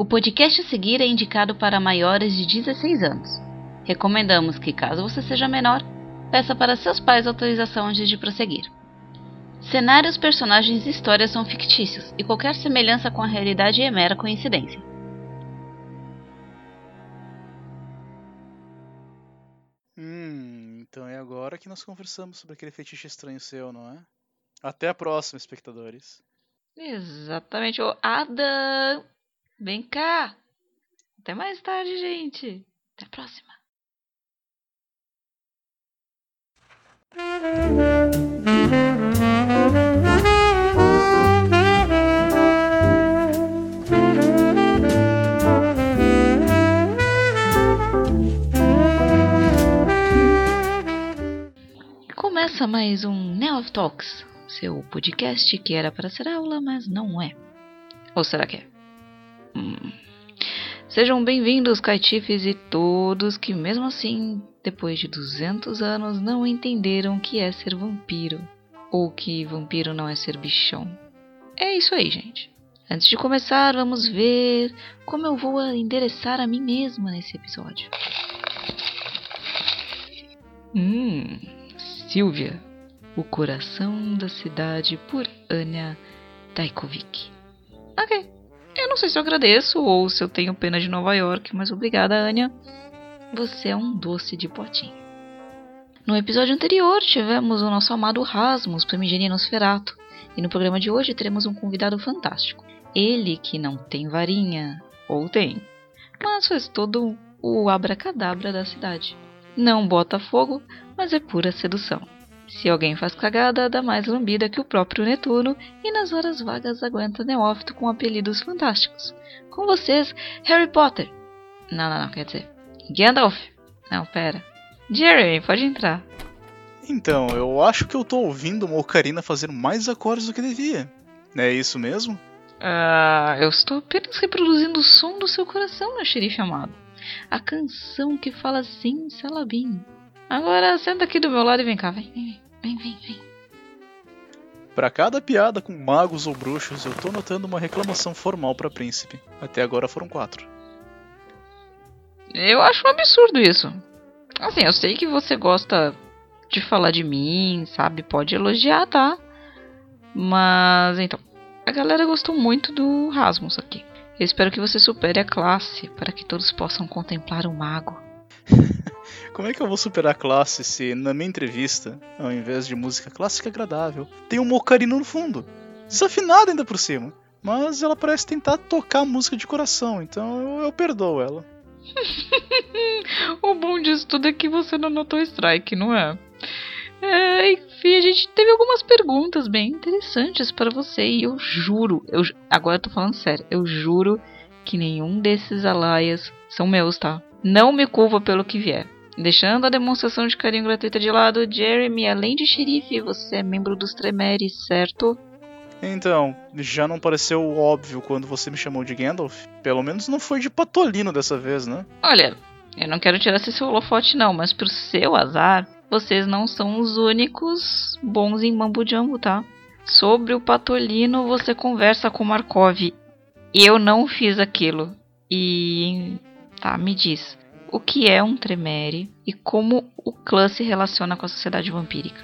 O podcast a seguir é indicado para maiores de 16 anos. Recomendamos que, caso você seja menor, peça para seus pais autorização antes de prosseguir. Cenários, personagens e histórias são fictícios e qualquer semelhança com a realidade é mera coincidência. Hum, então é agora que nós conversamos sobre aquele fetiche estranho seu, não é? Até a próxima, espectadores. Exatamente. Ô, Adam! Vem cá! Até mais tarde, gente. Até a próxima. Começa mais um Neo Talks, seu podcast que era para ser aula, mas não é. Ou será que é? Sejam bem-vindos, caitifes e todos que, mesmo assim, depois de 200 anos, não entenderam o que é ser vampiro. Ou que vampiro não é ser bichão. É isso aí, gente. Antes de começar, vamos ver como eu vou endereçar a mim mesma nesse episódio. Hum, Silvia, o coração da cidade por Anya Dajkovic. Ok. Eu não sei se eu agradeço ou se eu tenho pena de Nova York, mas obrigada, Anya. Você é um doce de potinho. No episódio anterior, tivemos o nosso amado Rasmus, Primigenia Nosferato, e no programa de hoje teremos um convidado fantástico. Ele que não tem varinha, ou tem, mas faz todo o abracadabra da cidade. Não bota fogo, mas é pura sedução. Se alguém faz cagada, dá mais lambida que o próprio Netuno e nas horas vagas aguenta neófito com apelidos fantásticos. Com vocês, Harry Potter. Não, não, não, quer dizer, Gandalf. Não, pera. Jeremy, pode entrar. Então, eu acho que eu tô ouvindo uma ocarina fazer mais acordes do que devia. É isso mesmo? Ah, eu estou apenas reproduzindo o som do seu coração, meu xerife amado. A canção que fala assim, Salabim. Agora senta aqui do meu lado e vem cá, vem, vem, vem, vem, vem. Para cada piada com magos ou bruxos, eu tô notando uma reclamação formal para príncipe. Até agora foram quatro. Eu acho um absurdo isso. Assim, eu sei que você gosta de falar de mim, sabe? Pode elogiar, tá? Mas então, a galera gostou muito do Rasmus aqui. Eu espero que você supere a classe para que todos possam contemplar o mago. Como é que eu vou superar a classe se na minha entrevista, ao invés de música clássica agradável, tem um ocarina no fundo? Desafinada ainda por cima. Mas ela parece tentar tocar música de coração, então eu, eu perdoo ela. o bom disso tudo é que você não notou strike, não é? é? Enfim, a gente teve algumas perguntas bem interessantes para você e eu juro, eu, agora eu tô falando sério, eu juro que nenhum desses alaias são meus, tá? Não me culpa pelo que vier. Deixando a demonstração de carinho gratuita de lado, Jeremy, além de xerife, você é membro dos Tremeres, certo? Então, já não pareceu óbvio quando você me chamou de Gandalf? Pelo menos não foi de patolino dessa vez, né? Olha, eu não quero tirar esse seu holofote não, mas pro seu azar, vocês não são os únicos bons em Mambo Jumbo, tá? Sobre o patolino, você conversa com Markov. Eu não fiz aquilo. E... Tá, me diz. O que é um Tremere e como o clã se relaciona com a sociedade vampírica?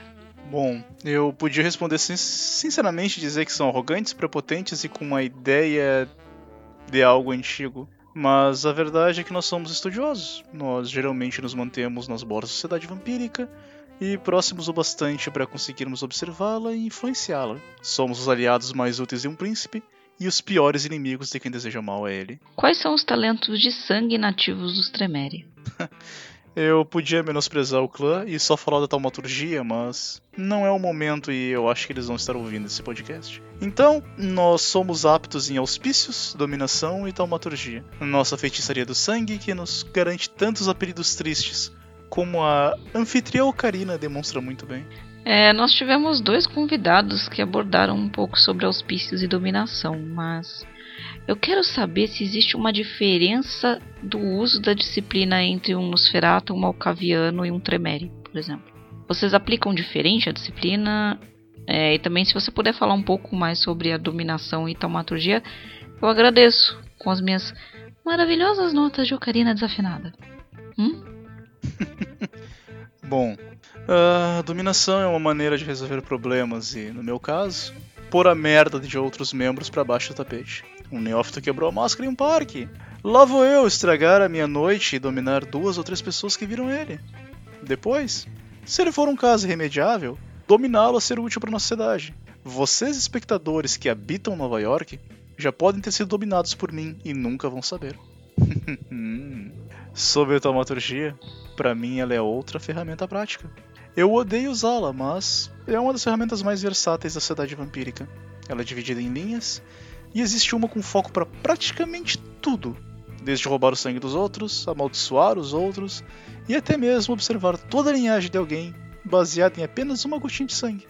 Bom, eu podia responder sinceramente dizer que são arrogantes, prepotentes e com uma ideia de algo antigo. Mas a verdade é que nós somos estudiosos. Nós geralmente nos mantemos nas bordas da sociedade vampírica e próximos o bastante para conseguirmos observá-la e influenciá-la. Somos os aliados mais úteis de um príncipe e os piores inimigos de quem deseja mal a ele. Quais são os talentos de sangue nativos dos Tremere? Eu podia menosprezar o clã e só falar da taumaturgia, mas não é o momento e eu acho que eles vão estar ouvindo esse podcast. Então, nós somos aptos em auspícios, dominação e taumaturgia. Nossa feitiçaria do sangue que nos garante tantos apelidos tristes, como a anfitriã Ocarina demonstra muito bem. É, nós tivemos dois convidados que abordaram um pouco sobre auspícios e dominação, mas eu quero saber se existe uma diferença do uso da disciplina entre um Nosferatu, um Malcaviano e um Tremere, por exemplo. Vocês aplicam diferente a disciplina? É, e também se você puder falar um pouco mais sobre a dominação e taumaturgia, eu agradeço. com as minhas maravilhosas notas de ocarina desafinada. Hum? Bom, a dominação é uma maneira de resolver problemas e, no meu caso, pôr a merda de outros membros para baixo do tapete. Um neófito quebrou a máscara em um parque. Lá vou eu estragar a minha noite e dominar duas ou três pessoas que viram ele. Depois, se ele for um caso irremediável, dominá-lo a ser útil para nossa cidade. Vocês, espectadores que habitam Nova York, já podem ter sido dominados por mim e nunca vão saber. Sobre a taumaturgia, para mim ela é outra ferramenta prática. Eu odeio usá-la, mas é uma das ferramentas mais versáteis da sociedade vampírica. Ela é dividida em linhas e existe uma com foco para praticamente tudo, desde roubar o sangue dos outros, amaldiçoar os outros e até mesmo observar toda a linhagem de alguém baseada em apenas uma gotinha de sangue.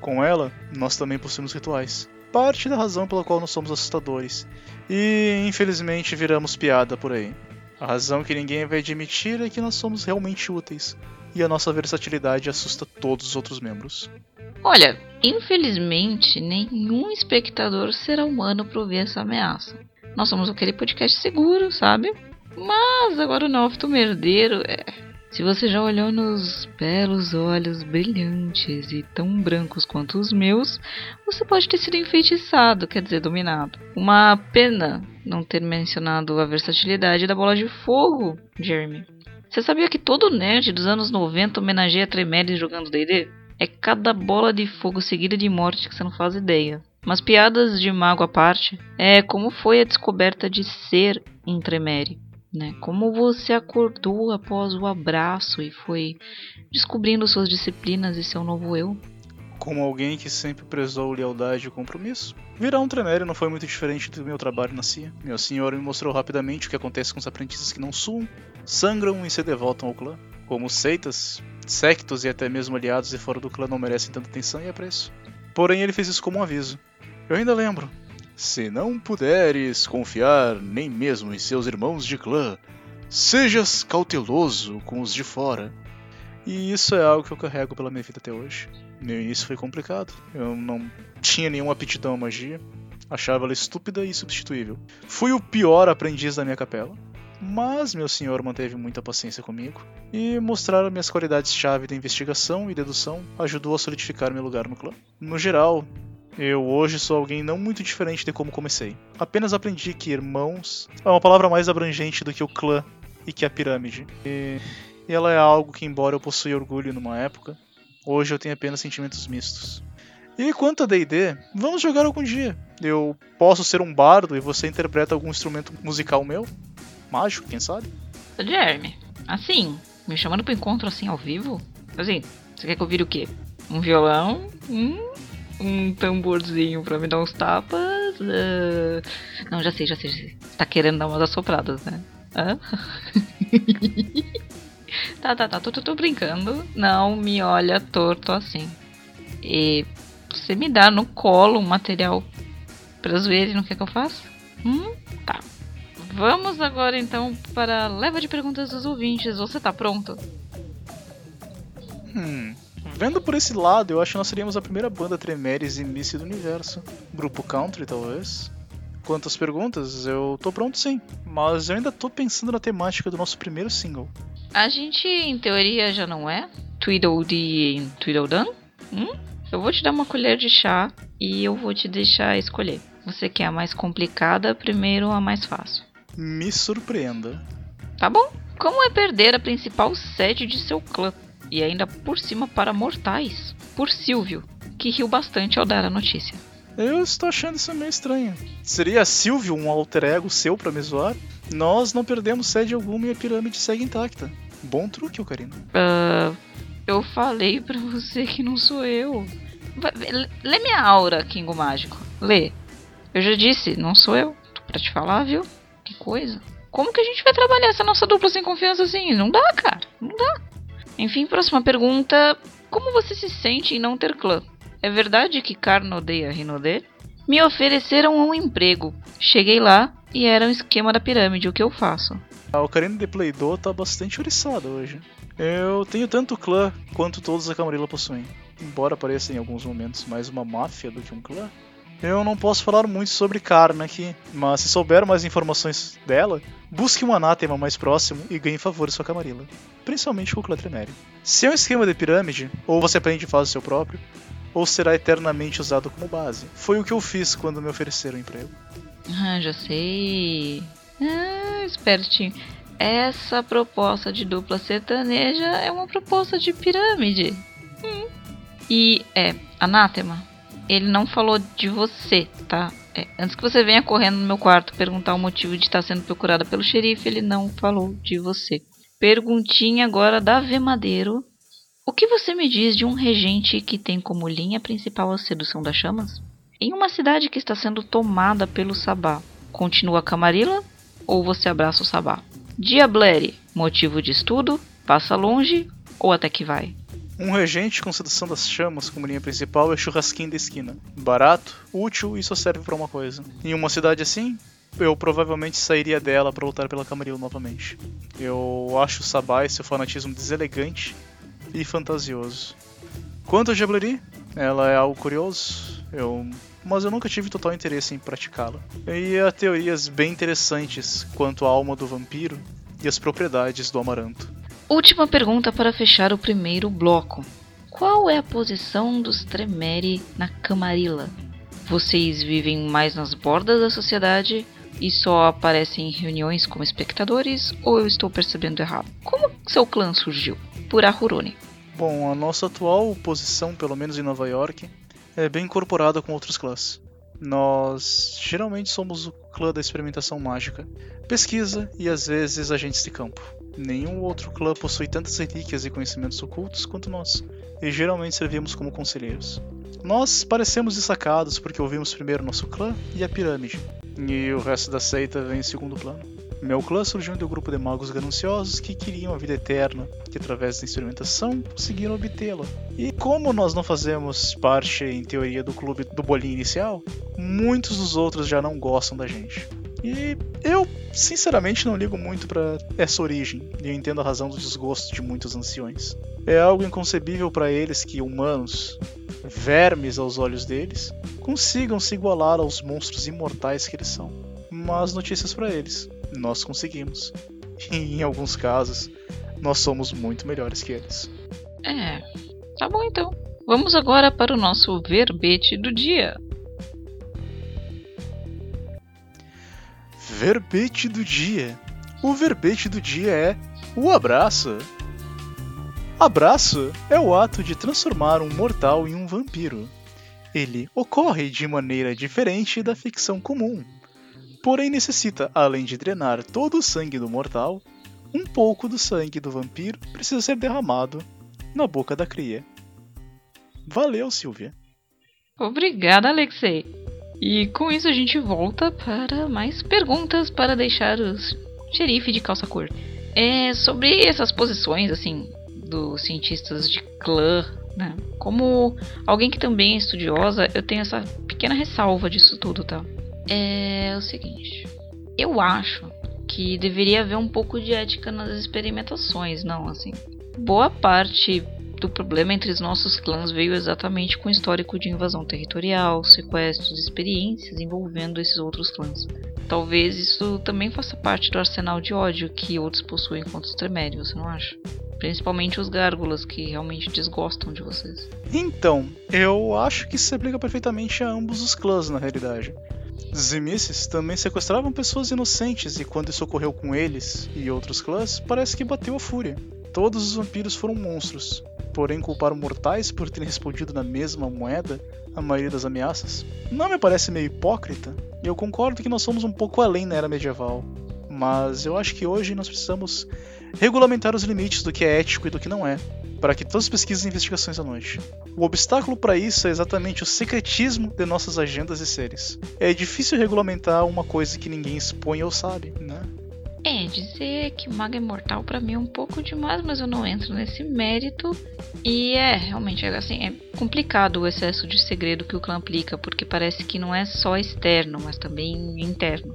Com ela, nós também possuímos rituais, parte da razão pela qual nós somos assustadores e infelizmente viramos piada por aí. A razão que ninguém vai admitir é que nós somos realmente úteis e a nossa versatilidade assusta todos os outros membros. Olha, infelizmente, nenhum espectador será humano para ouvir essa ameaça. Nós somos aquele podcast seguro, sabe? Mas agora o Nófito Merdeiro é. Se você já olhou nos belos olhos brilhantes e tão brancos quanto os meus, você pode ter sido enfeitiçado, quer dizer, dominado. Uma pena não ter mencionado a versatilidade da bola de fogo, Jeremy. Você sabia que todo nerd dos anos 90 homenageia Tremeres jogando D&D? É cada bola de fogo seguida de morte que você não faz ideia. Mas piadas de mago à parte, é como foi a descoberta de ser um Tremere. Né? Como você acordou após o abraço e foi descobrindo suas disciplinas e seu novo eu? Como alguém que sempre prezou lealdade e compromisso, virar um Tremere não foi muito diferente do meu trabalho na CIA. Meu senhor me mostrou rapidamente o que acontece com os aprendizes que não suam, sangram e se devotam ao clã. Como seitas, sectos e até mesmo aliados de fora do clã não merecem tanta atenção e apreço. Porém, ele fez isso como um aviso. Eu ainda lembro. Se não puderes confiar nem mesmo em seus irmãos de clã, sejas cauteloso com os de fora. E isso é algo que eu carrego pela minha vida até hoje. Meu início foi complicado. Eu não tinha nenhuma aptidão à magia. Achava ela estúpida e substituível. Fui o pior aprendiz da minha capela. Mas meu senhor manteve muita paciência comigo e mostrar minhas qualidades-chave da investigação e dedução ajudou a solidificar meu lugar no clã. No geral, eu hoje sou alguém não muito diferente de como comecei. Apenas aprendi que irmãos é uma palavra mais abrangente do que o clã e que a pirâmide. E ela é algo que, embora eu possua orgulho numa época, hoje eu tenho apenas sentimentos mistos. E quanto a D&D, vamos jogar algum dia. Eu posso ser um bardo e você interpreta algum instrumento musical meu? Mágico, quem sabe? Jeremy, assim, me chamando pro encontro assim ao vivo? Assim, você quer que eu vire o quê? Um violão? Hum, um tamborzinho pra me dar uns tapas? Uh... Não, já sei, já sei, já sei. Tá querendo dar umas assopradas, né? Hã? tá, tá, tá, tô, tô, tô brincando. Não me olha torto assim. E você me dá no colo um material pra zoeira e não quer que eu faça? Hum? Vamos agora então para a leva de perguntas dos ouvintes. Você tá pronto? Hum. Vendo por esse lado, eu acho que nós seríamos a primeira banda Tremeres início do universo. Grupo country, talvez. Quantas perguntas? Eu tô pronto sim. Mas eu ainda tô pensando na temática do nosso primeiro single. A gente, em teoria, já não é? Tweedledee e Tweedledum? Hum? Eu vou te dar uma colher de chá e eu vou te deixar escolher. Você quer a mais complicada, primeiro a mais fácil. Me surpreenda. Tá bom. Como é perder a principal sede de seu clã? E ainda por cima para mortais? Por Silvio, que riu bastante ao dar a notícia. Eu estou achando isso meio estranho. Seria Silvio um alter ego seu para me zoar? Nós não perdemos sede alguma e a pirâmide segue intacta. Bom truque, Ocarina. Uh, eu falei pra você que não sou eu. Lê minha aura, Kingo Mágico. Lê. Eu já disse, não sou eu. Tô pra te falar, viu? Que coisa. Como que a gente vai trabalhar essa nossa dupla sem confiança assim? Não dá, cara. Não dá. Enfim, próxima pergunta. Como você se sente em não ter clã? É verdade que Karno odeia Rinode? Me ofereceram um emprego. Cheguei lá e era um esquema da pirâmide. O que eu faço? A Ocarina de Play-Doh tá bastante oriçada hoje. Eu tenho tanto clã quanto todos a Camarilla possuem. Embora pareça em alguns momentos mais uma máfia do que um clã, Eu não posso falar muito sobre Karna aqui, mas se souber mais informações dela, busque um anátema mais próximo e ganhe favores com a Camarilla, principalmente com o clã Tremere. Se é um esquema de pirâmide, ou você aprende e faz o seu próprio, ou será eternamente usado como base. Foi o que eu fiz quando me ofereceram emprego. Ah, já sei. Ah, espertinho. Essa proposta de dupla sertaneja é uma proposta de pirâmide. Hum. E é, anátema, ele não falou de você, tá? É, antes que você venha correndo no meu quarto perguntar o motivo de estar sendo procurada pelo xerife, ele não falou de você. Perguntinha agora da V Madeiro. O que você me diz de um regente que tem como linha principal a sedução das chamas? Em uma cidade que está sendo tomada pelo Sabá, continua a Camarilla ou você abraça o Sabá? Diableri, motivo de estudo, passa longe ou até que vai? Um regente com sedução das chamas como linha principal é churrasquinho da esquina. Barato, útil e só serve para uma coisa. Em uma cidade assim, eu provavelmente sairia dela para lutar pela Camarilla novamente. Eu acho o Sabá e seu fanatismo deselegante e fantasioso. Quanto a Jableri, ela é algo curioso, eu... mas eu nunca tive total interesse em praticá-la. E há teorias bem interessantes quanto à alma do vampiro e as propriedades do amaranto. Última pergunta para fechar o primeiro bloco. Qual é a posição dos Tremere na Camarilla? Vocês vivem mais nas bordas da sociedade e só aparecem em reuniões como espectadores ou eu estou percebendo errado? Como seu clã surgiu? Por Ahurone. Bom, a nossa atual posição, pelo menos em Nova York, é bem incorporada com outros clãs. Nós geralmente somos o clã da experimentação mágica, pesquisa e às vezes agentes de campo. Nenhum outro clã possui tantas relíquias e conhecimentos ocultos quanto nós, e geralmente servimos como conselheiros. Nós parecemos destacados porque ouvimos primeiro nosso clã e a pirâmide, e o resto da seita vem em segundo plano. Meu clã surgiu de um grupo de magos gananciosos que queriam a vida eterna, que através da experimentação conseguiram obtê-la. E como nós não fazemos parte, em teoria, do clube do bolinho inicial, muitos dos outros já não gostam da gente. E eu, sinceramente, não ligo muito para essa origem, e eu entendo a razão do desgosto de muitos anciões. É algo inconcebível para eles que humanos, vermes aos olhos deles, consigam se igualar aos monstros imortais que eles são. Mas notícias para eles, nós conseguimos. E em alguns casos, nós somos muito melhores que eles. É, tá bom então. Vamos agora para o nosso verbete do dia. Verbete do dia. O verbete do dia é o abraço. Abraço é o ato de transformar um mortal em um vampiro. Ele ocorre de maneira diferente da ficção comum, porém necessita, além de drenar todo o sangue do mortal, um pouco do sangue do vampiro precisa ser derramado na boca da cria. Valeu, Silvia. Obrigada, Alexei. E com isso a gente volta para mais perguntas para deixar os xerife de calça cor. É sobre essas posições, assim, dos cientistas de clã, né? Como alguém que também é estudiosa, eu tenho essa pequena ressalva disso tudo, tá? É o seguinte, eu acho que deveria haver um pouco de ética nas experimentações, não, assim. Boa parte do problema entre os nossos clãs veio exatamente com o histórico de invasão territorial, sequestros, experiências envolvendo esses outros clãs. Talvez isso também faça parte do arsenal de ódio que outros possuem contra os Tremere, você não acha? Principalmente os gárgulas que realmente desgostam de vocês. Então, eu acho que isso se aplica perfeitamente a ambos os clãs na realidade. Zimices também sequestravam pessoas inocentes e quando isso ocorreu com eles e outros clãs, parece que bateu a fúria. Todos os vampiros foram monstros, porém culpar mortais por terem respondido na mesma moeda a maioria das ameaças? Não me parece meio hipócrita? Eu concordo que nós somos um pouco além na era medieval, mas eu acho que hoje nós precisamos regulamentar os limites do que é ético e do que não é, para que todos pesquisem e investigações à noite. O obstáculo para isso é exatamente o secretismo de nossas agendas e seres. É difícil regulamentar uma coisa que ninguém expõe ou sabe, né? É, dizer que o mago é mortal para mim é um pouco demais, mas eu não entro nesse mérito. E é, realmente, é, assim, é complicado o excesso de segredo que o clã aplica, porque parece que não é só externo, mas também interno.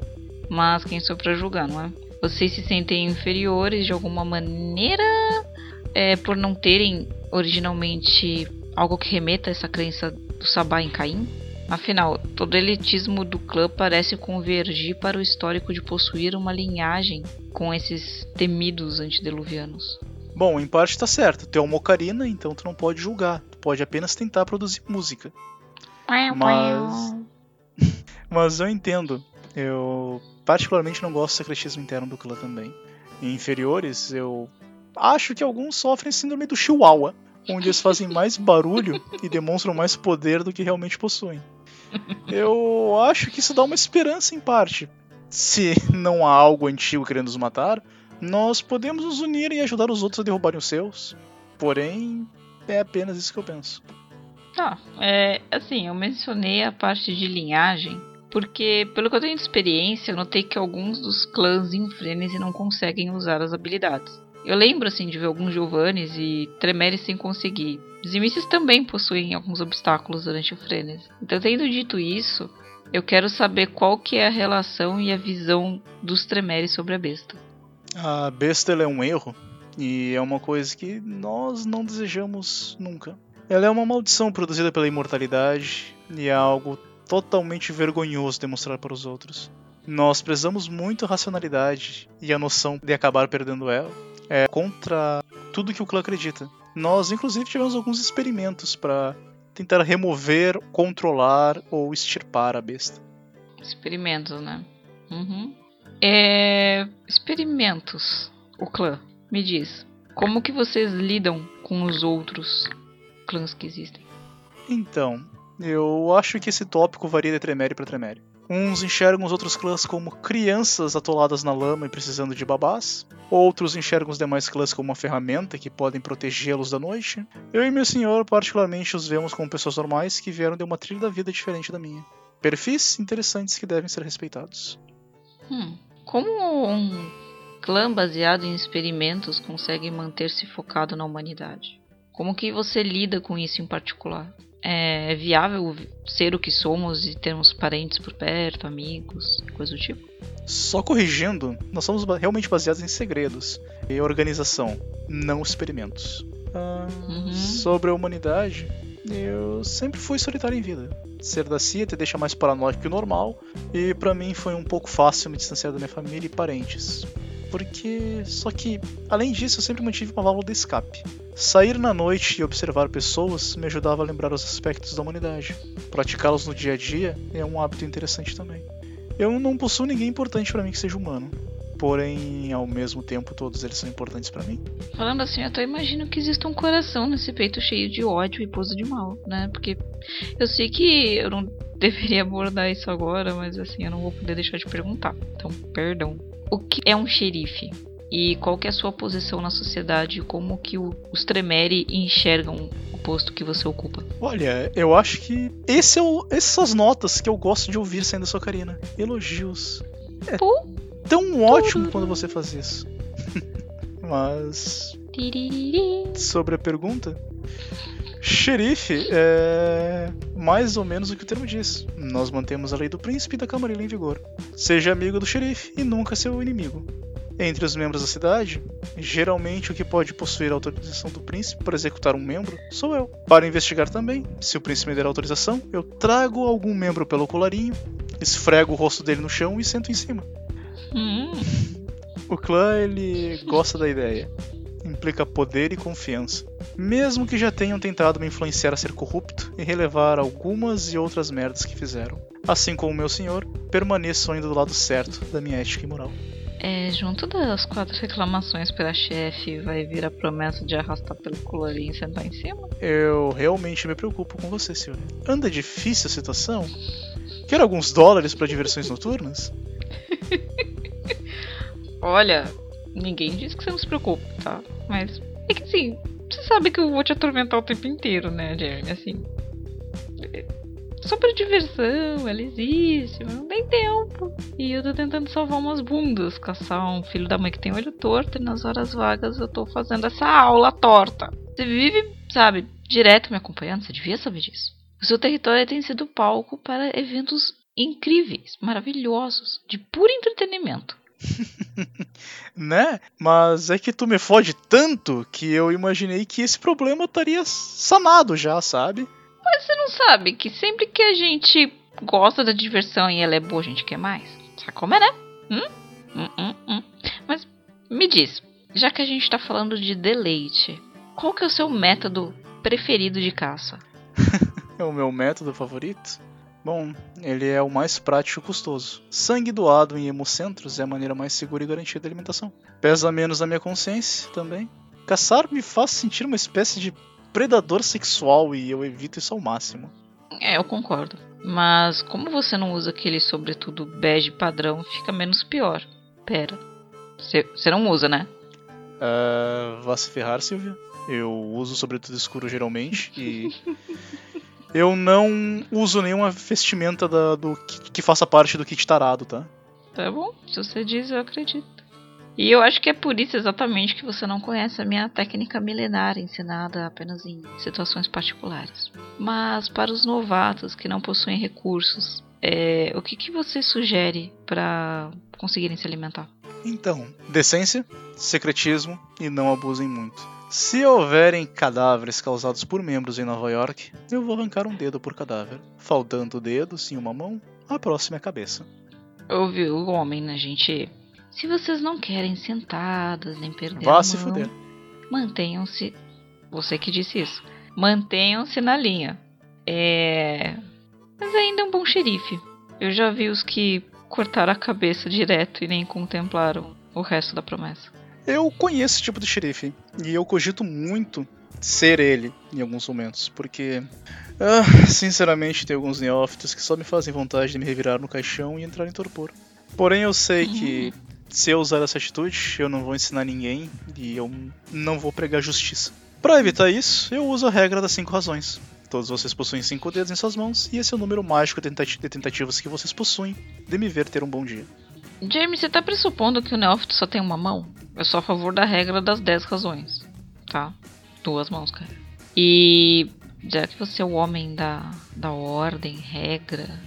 Mas quem sou para julgar, não é? Vocês se sentem inferiores de alguma maneira é, por não terem originalmente algo que remeta a essa crença do Sabá em Caim? Afinal, todo elitismo do clã parece convergir para o histórico de possuir uma linhagem com esses temidos antediluvianos. Bom, em parte tá certo. Tu é uma ocarina, então tu não pode julgar. Tu pode apenas tentar produzir música. Mas. Mas eu entendo. Eu particularmente não gosto do secretismo interno do clã também. Em inferiores, eu acho que alguns sofrem síndrome do Chihuahua, onde eles fazem mais barulho e demonstram mais poder do que realmente possuem. Eu acho que isso dá uma esperança em parte. Se não há algo antigo querendo nos matar, nós podemos nos unir e ajudar os outros a derrubarem os seus. Porém, é apenas isso que eu penso. Tá, é, assim, eu mencionei a parte de linhagem, porque, pelo que eu tenho de experiência, eu notei que alguns dos clãs em Frenesi não conseguem usar as habilidades. Eu lembro, assim, de ver alguns Giovannis e Tremeres sem conseguir. Zimices também possuem alguns obstáculos durante o Frenesi. Então, tendo dito isso, eu quero saber qual que é a relação e a visão dos Tremeres sobre a besta. A besta é um erro e é uma coisa que nós não desejamos nunca. Ela é uma maldição produzida pela imortalidade e é algo totalmente vergonhoso demonstrar para os outros. Nós prezamos muito a racionalidade e a noção de acabar perdendo ela é contra tudo que o clã acredita. Nós, inclusive, tivemos alguns experimentos para tentar remover, controlar ou extirpar a besta. Experimentos, né? Uhum. É... Experimentos. O clã. Me diz, como que vocês lidam com os outros clãs que existem? Então, eu acho que esse tópico varia de Tremere para Tremere. Uns enxergam os outros clãs como crianças atoladas na lama e precisando de babás. Outros enxergam os demais clãs como uma ferramenta que podem protegê-los da noite. Eu e meu senhor, particularmente, os vemos como pessoas normais que vieram de uma trilha da vida diferente da minha. Perfis interessantes que devem ser respeitados. Hum. Como um clã baseado em experimentos consegue manter-se focado na humanidade? Como que você lida com isso em particular? É viável ser o que somos e termos parentes por perto, amigos, coisa do tipo? Só corrigindo, nós somos realmente baseados em segredos e organização, não experimentos. Ah, uhum. Sobre a humanidade, eu sempre fui solitário em vida. Ser da CIA te deixa mais paranoico que o normal, e para mim foi um pouco fácil me distanciar da minha família e parentes porque só que além disso eu sempre mantive uma válvula de escape. Sair na noite e observar pessoas me ajudava a lembrar os aspectos da humanidade. Praticá-los no dia a dia é um hábito interessante também. Eu não possuo ninguém importante para mim que seja humano, porém ao mesmo tempo todos eles são importantes para mim. Falando assim, eu até imagino que exista um coração nesse peito cheio de ódio e pose de mal, né? Porque eu sei que eu não deveria abordar isso agora, mas assim, eu não vou poder deixar de perguntar. Então, perdão o que é um xerife e qual que é a sua posição na sociedade, como que o, os Tremere enxergam o posto que você ocupa. Olha, eu acho que esse é o, essas são as notas que eu gosto de ouvir saindo da sua carina. Elogios. É Pô, tão ótimo quando você faz isso. Mas sobre a pergunta, Xerife é mais ou menos o que o termo diz. Nós mantemos a lei do príncipe e da camarilha em vigor. Seja amigo do xerife e nunca seu inimigo. Entre os membros da cidade, geralmente o que pode possuir a autorização do príncipe para executar um membro sou eu. Para investigar também, se o príncipe me der autorização, eu trago algum membro pelo colarinho, esfrego o rosto dele no chão e sento em cima. Hum. O clã ele gosta da ideia implica poder e confiança. Mesmo que já tenham tentado me influenciar a ser corrupto e relevar algumas e outras merdas que fizeram. Assim como meu senhor, permaneço ainda do lado certo da minha ética e moral. É, junto das quatro reclamações pela chefe, vai vir a promessa de arrastar pelo colarinho e sentar em cima? Eu realmente me preocupo com você, senhor. Anda difícil a situação? Quer alguns dólares para diversões noturnas? Olha, Ninguém diz que você não se preocupe, tá? Mas é que assim, você sabe que eu vou te atormentar o tempo inteiro, né, Jeremy? Assim. É só pra diversão, ela existe, mas não tem tempo. E eu tô tentando salvar umas bundas, caçar um filho da mãe que tem olho torto, e nas horas vagas eu tô fazendo essa aula torta. Você vive, sabe, direto me acompanhando, você devia saber disso. O seu território tem sido palco para eventos incríveis, maravilhosos, de puro entretenimento. né? Mas é que tu me fode tanto que eu imaginei que esse problema estaria sanado já, sabe? Mas você não sabe que sempre que a gente gosta da diversão e ela é boa, a gente quer mais? Sabe como é, né? Hum? Hum, hum, hum. Mas me diz, já que a gente tá falando de deleite, qual que é o seu método preferido de caça? é o meu método favorito? Bom, ele é o mais prático e custoso. Sangue doado em hemocentros é a maneira mais segura e garantida de alimentação. Pesa menos na minha consciência também. Caçar me faz sentir uma espécie de predador sexual e eu evito isso ao máximo. É, eu concordo. Mas como você não usa aquele sobretudo bege padrão, fica menos pior. Pera. Você não usa, né? Uh, vá se ferrar, Silvia. Eu uso sobretudo escuro geralmente e eu não uso nenhuma vestimenta da, do que, que, faça parte do kit tarado, tá? Tá bom, se você diz, eu acredito. E eu acho que é por isso exatamente que você não conhece a minha técnica milenar ensinada apenas em situações particulares. Mas para os novatos que não possuem recursos, é, o que, que você sugere para conseguirem se alimentar? Então, decência, secretismo e não abusem muito. Se houverem cadáveres causados por membros em Nova York, eu vou arrancar um dedo por cadáver. Faltando dedos em uma mão, a próxima é a cabeça. Ouviu o homem, né, gente? Se vocês não querem sentadas nem perder Vá a mão, se fuder. mantenham-se. Você que disse isso. Mantenham-se na linha. É. Mas ainda é um bom xerife. Eu já vi os que cortaram a cabeça direto e nem contemplaram o resto da promessa. Eu conheço esse tipo de xerife e eu cogito muito ser ele em alguns momentos, porque ah, sinceramente tem alguns neófitos que só me fazem vontade de me revirar no caixão e entrar em torpor. Porém eu sei que se eu usar essa atitude, eu não vou ensinar ninguém e eu não vou pregar justiça. Para evitar isso, eu uso a regra das cinco razões. Todos vocês possuem cinco dedos em suas mãos e esse é o número mágico de tentativas que vocês possuem de me ver ter um bom dia. James, você tá pressupondo que o neófito só tem uma mão? Eu sou a favor da regra das 10 razões, tá? Duas mãos, cara. E já que você é o homem da, da ordem, regra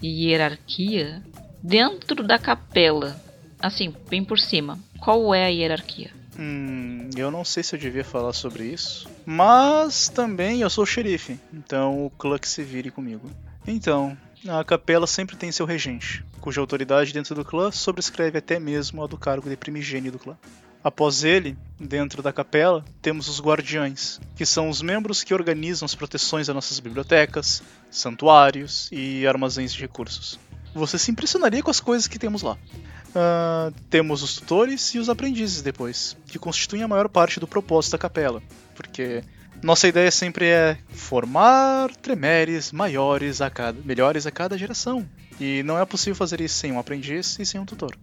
e hierarquia, dentro da capela, assim, bem por cima, qual é a hierarquia? Hum, eu não sei se eu devia falar sobre isso, mas também eu sou xerife, então o clã que se vire comigo. Então, a capela sempre tem seu regente, cuja autoridade dentro do clã sobrescreve até mesmo a do cargo de primigênio do clã. Após ele, dentro da capela, temos os guardiães, que são os membros que organizam as proteções das nossas bibliotecas, santuários e armazéns de recursos. Você se impressionaria com as coisas que temos lá. Uh, temos os tutores e os aprendizes depois, que constituem a maior parte do propósito da capela, porque nossa ideia sempre é formar tremeres maiores a cada, melhores a cada geração. E não é possível fazer isso sem um aprendiz e sem um tutor.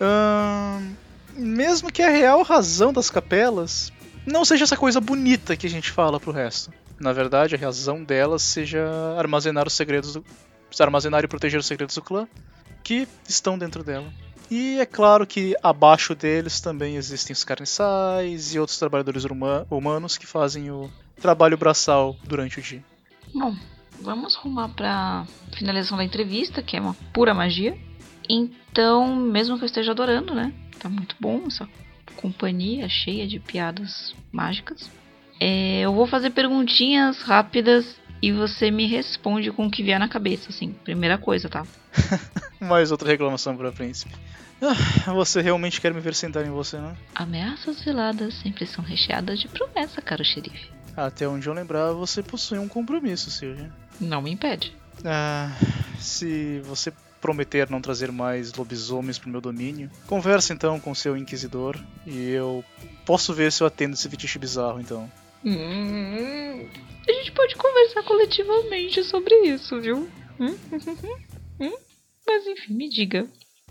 Uh, mesmo que a real razão das capelas não seja essa coisa bonita que a gente fala pro resto. Na verdade, a razão delas seja armazenar os segredos do, armazenar e proteger os segredos do clã que estão dentro dela. E é claro que abaixo deles também existem os carniçais e outros trabalhadores humanos que fazem o trabalho braçal durante o dia. Bom, vamos rumar para finalização da entrevista, que é uma pura magia. Então, mesmo que eu esteja adorando, né? Tá muito bom essa companhia cheia de piadas mágicas. É, eu vou fazer perguntinhas rápidas e você me responde com o que vier na cabeça, assim, primeira coisa, tá? Mais outra reclamação para príncipe. Ah, você realmente quer me ver sentar em você, né? Ameaças veladas sempre são recheadas de promessa, caro xerife. Até onde eu lembrar, você possui um compromisso, Silvia. Não me impede. Ah, se você prometer não trazer mais lobisomens pro meu domínio, converse então com seu inquisidor e eu posso ver se eu atendo esse fetiche bizarro, então. Hum, a gente pode conversar coletivamente sobre isso, viu? Hum? Hum? Mas enfim, me diga.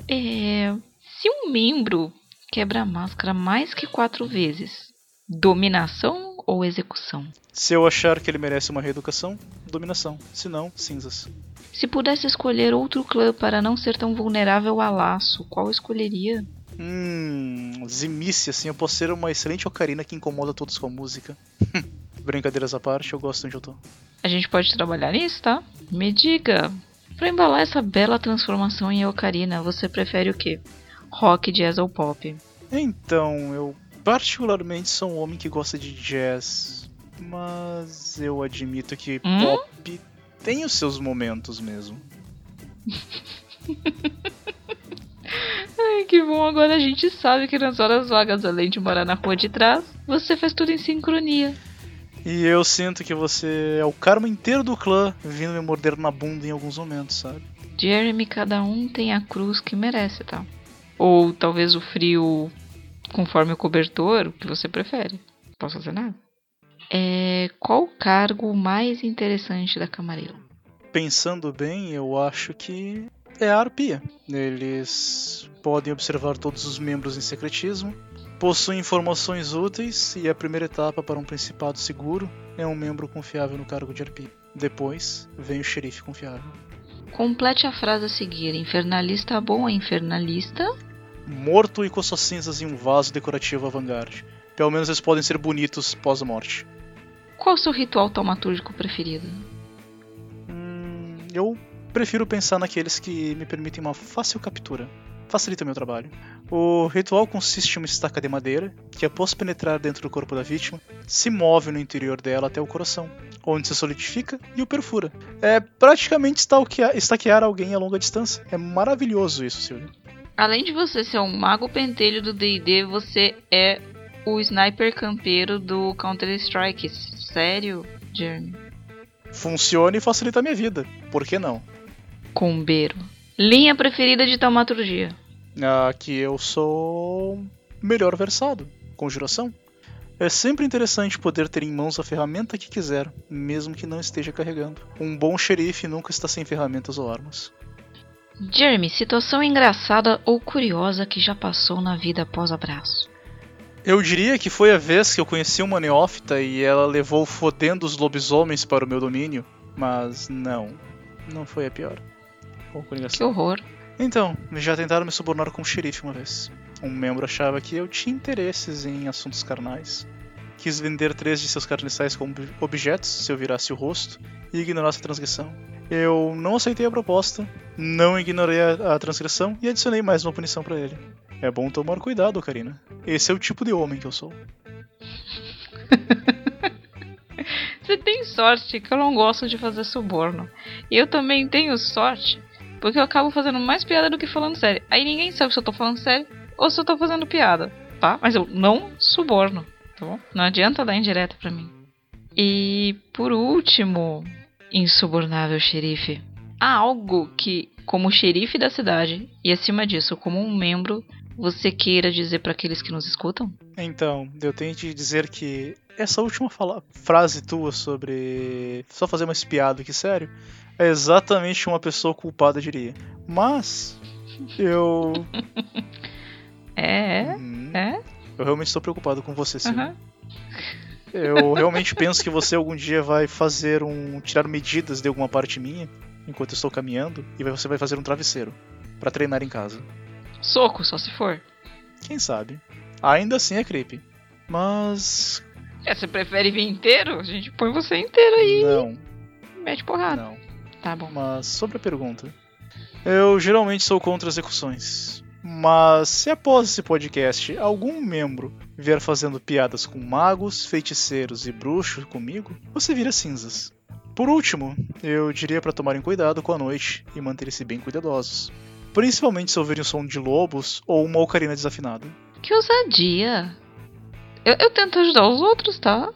É, se um membro quebra a máscara mais que quatro vezes, dominação ou execução? Se eu achar que ele merece uma reeducação, dominação. Se não, cinzas. Se pudesse escolher outro clã para não ser tão vulnerável a laço, qual escolheria? Hum, Zimice, assim, eu posso ser uma excelente ocarina que incomoda todos com a música. Brincadeiras à parte, eu gosto onde eu tô. A gente pode trabalhar nisso, tá? Me diga, para embalar essa bela transformação em ocarina, você prefere o quê? Rock, jazz ou pop? Então, eu particularmente sou um homem que gosta de jazz. mas eu admito que Hum? pop tem os seus momentos mesmo. Ai, que bom, agora a gente sabe que nas horas vagas, além de morar na rua de trás, você faz tudo em sincronia. E eu sinto que você é o karma inteiro do clã vindo me morder na bunda em alguns momentos, sabe? Jeremy, cada um tem a cruz que merece, tá? Ou talvez o frio conforme o cobertor, o que você prefere. Posso fazer nada? É, qual o cargo mais interessante da Camarilla? Pensando bem, eu acho que é a arpia. Eles podem observar todos os membros em secretismo, possuem informações úteis e a primeira etapa para um principado seguro é um membro confiável no cargo de arpia. Depois vem o xerife confiável. Complete a frase a seguir. Infernalista bom é infernalista. Morto e com suas cinzas em um vaso decorativo avant-garde. Pelo menos eles podem ser bonitos pós-morte. Qual o seu ritual taumatúrgico preferido? Hum, eu prefiro pensar naqueles que me permitem uma fácil captura. Facilita meu trabalho. O ritual consiste em uma estaca de madeira que, após penetrar dentro do corpo da vítima, se move no interior dela até o coração, onde se solidifica e o perfura. É praticamente stalkear, estaquear alguém a longa distância. É maravilhoso isso, Silvio. Além de você ser um mago pentelho do D&D, você é o sniper campeiro do Counter-Strike. Sério, Jeremy? Funciona e facilita a minha vida. Por que não? Combeiro. Linha preferida de taumaturgia. Aqui eu sou melhor versado. Conjuração. É sempre interessante poder ter em mãos a ferramenta que quiser, mesmo que não esteja carregando. Um bom xerife nunca está sem ferramentas ou armas. Jeremy, situação engraçada ou curiosa que já passou na vida após abraço. Eu diria que foi a vez que eu conheci uma neófita e ela levou fodendo os lobisomens para o meu domínio, mas não, não foi a pior. Ou com Que horror. Então, já tentaram me subornar como xerife uma vez. Um membro achava que eu tinha interesses em assuntos carnais. Quis vender três de seus carniçais como ob- objetos se eu virasse o rosto e ignorasse a transgressão. Eu não aceitei a proposta, não ignorei a, a transgressão e adicionei mais uma punição pra ele. É bom tomar cuidado, Karina. Esse é o tipo de homem que eu sou. Você tem sorte que eu não gosto de fazer suborno. E eu também tenho sorte porque eu acabo fazendo mais piada do que falando sério. Aí ninguém sabe se eu tô falando sério ou se eu tô fazendo piada, tá? Mas eu não suborno, tá bom? Não adianta dar indireta pra mim. E por último, insubornável xerife. Há algo que, como xerife da cidade e acima disso, como um membro, você queira dizer pra aqueles que nos escutam? Então, eu tenho que dizer que essa última fala- frase tua sobre só fazer uma espiada aqui, sério, é exatamente uma pessoa culpada, diria. Mas eu. É, Hum, é. Eu realmente estou preocupado com você, Silvio. Eu realmente penso que você algum dia vai fazer um. tirar medidas de alguma parte minha enquanto eu estou caminhando e você vai fazer um travesseiro pra treinar em casa. Soco, só se for. Quem sabe? Ainda assim é creepy. Mas. É, você prefere vir inteiro? A gente põe você inteiro aí Não, mete porrada. não. Tá bom. Mas sobre a pergunta, eu geralmente sou contra execuções. Mas se após esse podcast algum membro vier fazendo piadas com magos, feiticeiros e bruxos comigo, você vira cinzas. Por último, eu diria para tomarem cuidado com a noite e manterem-se bem cuidadosos. Principalmente se ouvirem o som de lobos ou uma ocarina desafinada. Que ousadia. Eu, eu tento ajudar os outros, tá?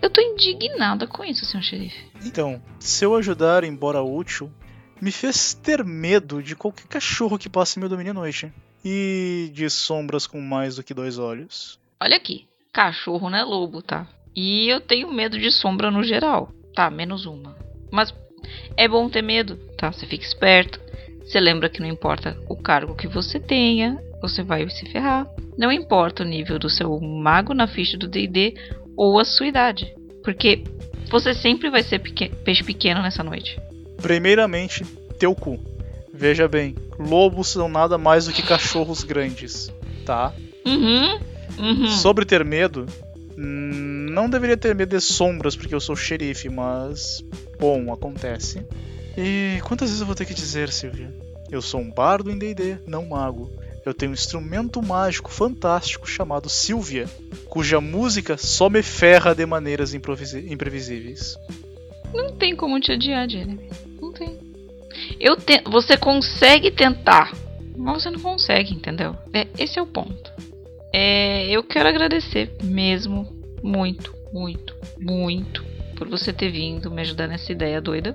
Eu tô indignada com isso, senhor xerife. Então, se eu ajudar, embora útil, me fez ter medo de qualquer cachorro que passe em meu domínio à noite. E de sombras com mais do que dois olhos. Olha aqui. Cachorro não é lobo, tá? E eu tenho medo de sombra no geral. Tá, menos uma. Mas é bom ter medo, tá? Você fica esperto. Você lembra que não importa o cargo que você tenha, você vai se ferrar. Não importa o nível do seu mago na ficha do D&D ou a sua idade. Porque você sempre vai ser peixe pequeno nessa noite. Primeiramente, teu cu. Veja bem, lobos são nada mais do que cachorros grandes, tá? Uhum. Uhum. Sobre ter medo, hum, não deveria ter medo de sombras porque eu sou xerife, mas bom, acontece. E quantas vezes eu vou ter que dizer, Silvia? Eu sou um bardo em D&D, não mago. eu tenho um instrumento mágico fantástico chamado Sylvia, cuja música só me ferra de maneiras imprevisíveis. Não tem como te odiar, Jeremy. Não tem. Eu te... Você consegue tentar, mas você não consegue, entendeu? É, esse é o ponto. É, eu quero agradecer mesmo, muito, muito, muito, por você ter vindo me ajudar nessa ideia doida.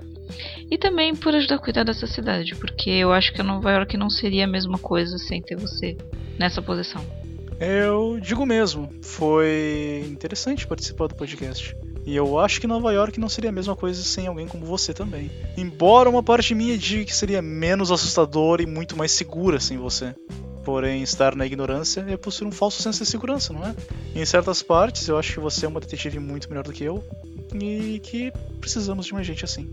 E também por ajudar a cuidar dessa cidade, porque eu acho que Nova York não seria a mesma coisa sem ter você nessa posição. Eu digo mesmo, foi interessante participar do podcast. E eu acho que Nova York não seria a mesma coisa sem alguém como você também. Embora uma parte minha diga que seria menos assustador e muito mais segura sem você. Porém, estar na ignorância é possuir um falso senso de segurança, não é? Em certas partes, eu acho que você é uma detetive muito melhor do que eu e que precisamos de uma gente assim.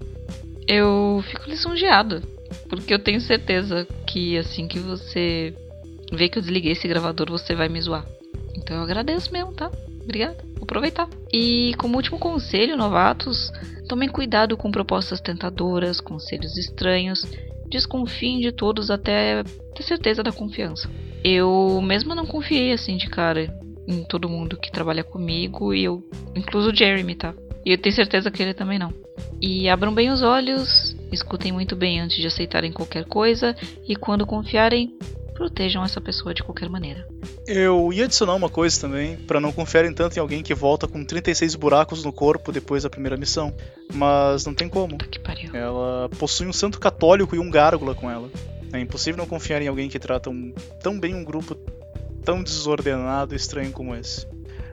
Eu fico lisonjeado, porque eu tenho certeza que assim que você vê que eu desliguei esse gravador, você vai me zoar. Então eu agradeço mesmo, tá? Obrigada. Vou aproveitar. E como último conselho, novatos, tomem cuidado com propostas tentadoras, conselhos estranhos. Desconfiem de todos até ter certeza da confiança. Eu mesmo não confiei assim de cara em todo mundo que trabalha comigo e eu, incluso o Jeremy, tá? E eu tenho certeza que ele também não. E abram bem os olhos, escutem muito bem antes de aceitarem qualquer coisa e quando confiarem, protejam essa pessoa de qualquer maneira. Eu ia adicionar uma coisa também, para não confiarem tanto em alguém que volta com 36 buracos no corpo depois da primeira missão, mas não tem como. Que pariu. Ela possui um santo católico e um gárgula com ela. É impossível não confiar em alguém que trata um, tão bem um grupo tão desordenado e estranho como esse.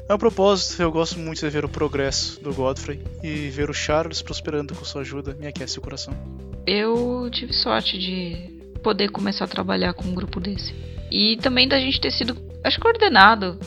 A propósito, eu gosto muito de ver o progresso do Godfrey e ver o Charles prosperando com sua ajuda me aquece o coração. Eu tive sorte de poder começar a trabalhar com um grupo desse. E também da gente ter sido, acho coordenado,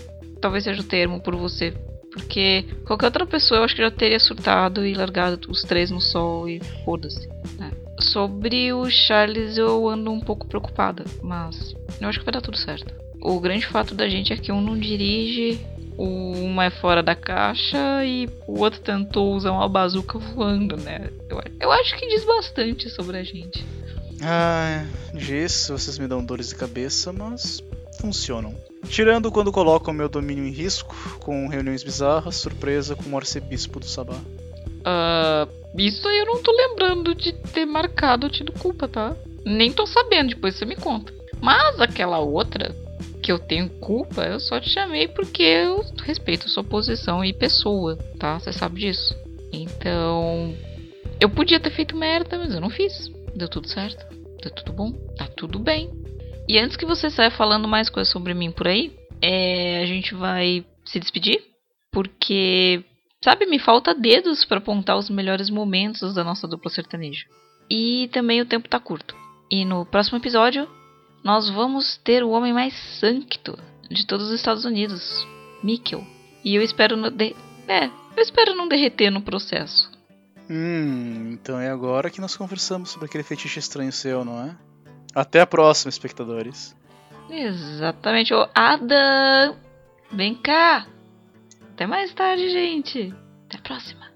talvez seja o termo, por você. Porque qualquer outra pessoa eu acho que já teria surtado e largado os três no sol e foda-se. Né? Sobre o Charles eu ando um pouco preocupada, mas eu acho que vai dar tudo certo. O grande fato da gente é que um não dirige uma é fora da caixa e o outro tentou usar uma bazuca voando, né? Eu, eu acho que diz bastante sobre a gente. Ah, diz, vocês me dão dores de cabeça, mas funcionam. Tirando quando colocam meu domínio em risco, com reuniões bizarras, surpresa com o arcebispo do Sabá. Uh, isso aí eu não tô lembrando de ter marcado tido culpa, tá? Nem tô sabendo, depois você me conta. Mas aquela outra, que eu tenho culpa, eu só te chamei porque eu respeito sua posição e pessoa, tá? Você sabe disso. Então, eu podia ter feito merda, mas eu não fiz. Deu tudo certo. Deu tudo bom. Tá tudo bem. E antes que você saia falando mais coisas sobre mim por aí, é, a gente vai se despedir. Porque, sabe, me falta dedos para apontar os melhores momentos da nossa dupla sertaneja. E também o tempo tá curto. E no próximo episódio nós vamos ter o homem mais sancto de todos os Estados Unidos, Mikkel. E eu espero não de... é, eu espero não derreter no processo. Hum, então é agora que nós conversamos sobre aquele fetiche estranho seu, não é? Até a próxima, espectadores. Exatamente. Ô, Adam! Vem cá! Até mais tarde, gente. Até a próxima.